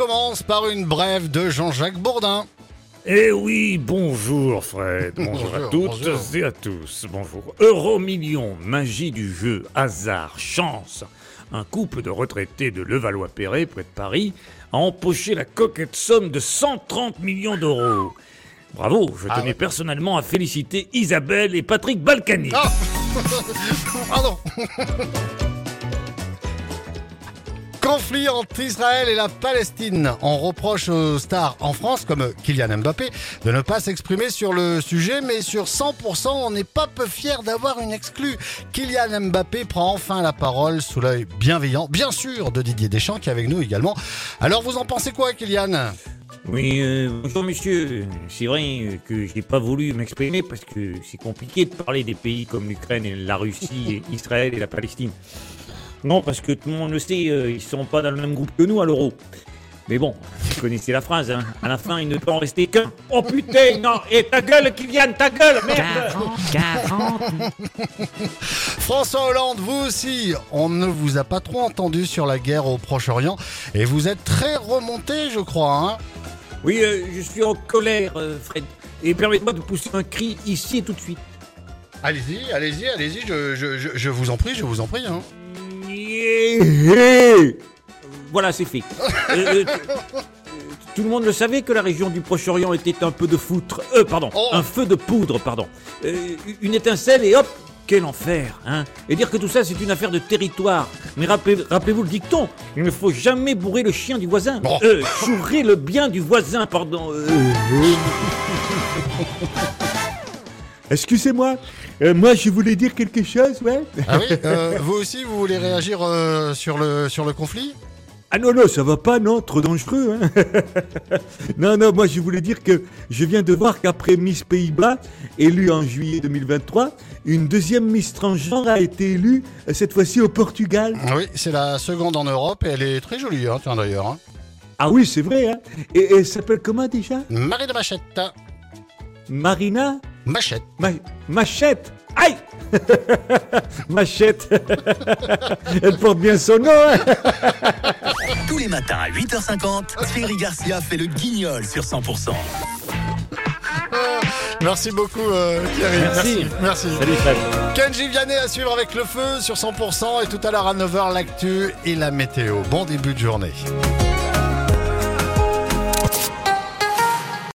commence par une brève de Jean-Jacques Bourdin. Eh oui, bonjour Fred, bonjour, à toutes bonjour. et à tous, bonjour. Euro million, magie du jeu, hasard, chance. Un couple de retraités de Levallois-Perret, près de Paris, a empoché la coquette somme de 130 millions d'euros. Bravo, je Ah tenais ouais. personnellement à féliciter Isabelle et Patrick Balkany. Ah Pardon Conflit entre Israël et la Palestine. On reproche aux stars en France, comme Kylian Mbappé, de ne pas s'exprimer sur le sujet, mais sur 100%, on n'est pas peu fier d'avoir une exclue. Kylian Mbappé prend enfin la parole sous l'œil bienveillant, bien sûr, de Didier Deschamps, qui est avec nous également. Alors, vous en pensez quoi, Kylian? Oui, euh, bonjour monsieur. C'est vrai que je n'ai pas voulu m'exprimer parce que c'est compliqué de parler des pays comme l'Ukraine et la Russie, et Israël et la Palestine. Non, parce que tout le monde le sait, euh, ils sont pas dans le même groupe que nous à l'euro. Mais bon, vous connaissez la phrase, hein. À la fin, il ne peut en rester qu'un. Oh putain, non, et ta gueule, Kylian, ta gueule, merde 40, 40. François Hollande, vous aussi, on ne vous a pas trop entendu sur la guerre au Proche-Orient, et vous êtes très remonté, je crois, hein Oui, euh, je suis en colère, euh, Fred. Et permettez-moi de pousser un cri ici et tout de suite. Allez-y, allez-y, allez-y, je, je- je- je vous en prie, je vous en prie. Hein. Voilà, c'est fait. Euh, euh, tout le monde le savait que la région du Proche-Orient était un peu de foutre. Euh, pardon, Oh. un feu de poudre, pardon. Euh, une étincelle et hop, quel enfer, hein Et dire que tout ça, c'est une affaire de territoire. Mais rappelez- rappelez-vous le dicton, il ne faut jamais bourrer le chien du voisin. Euh, chourer le bien du voisin, pardon. Excusez-moi, euh, moi je voulais dire quelque chose, ouais Ah oui euh, Vous aussi, vous voulez réagir euh, sur, le, sur le conflit? Ah non, non, ça va pas, non, trop dangereux, hein Non, non, moi je voulais dire que je viens de voir qu'après Miss Pays-Bas, élue en juillet 2023, une deuxième Miss Transgenre a été élue, cette fois-ci au Portugal. Oui, c'est la seconde en Europe, et elle est très jolie, hein, tiens d'ailleurs. Hein. Ah oui, c'est vrai, hein Et et elle s'appelle comment déjà? Marie de Machette. Marina? Machette. Ma- Machette Aïe Machette Elle porte bien son nom, hein Tous les matins à 8h50, Thierry Garcia fait le guignol sur 100%. Merci beaucoup, euh, Thierry. Merci. Merci. Salut Fred. Kenji Vianney à suivre avec le feu sur 100%, et tout à l'heure à 9h, l'actu et la météo. Bon début de journée.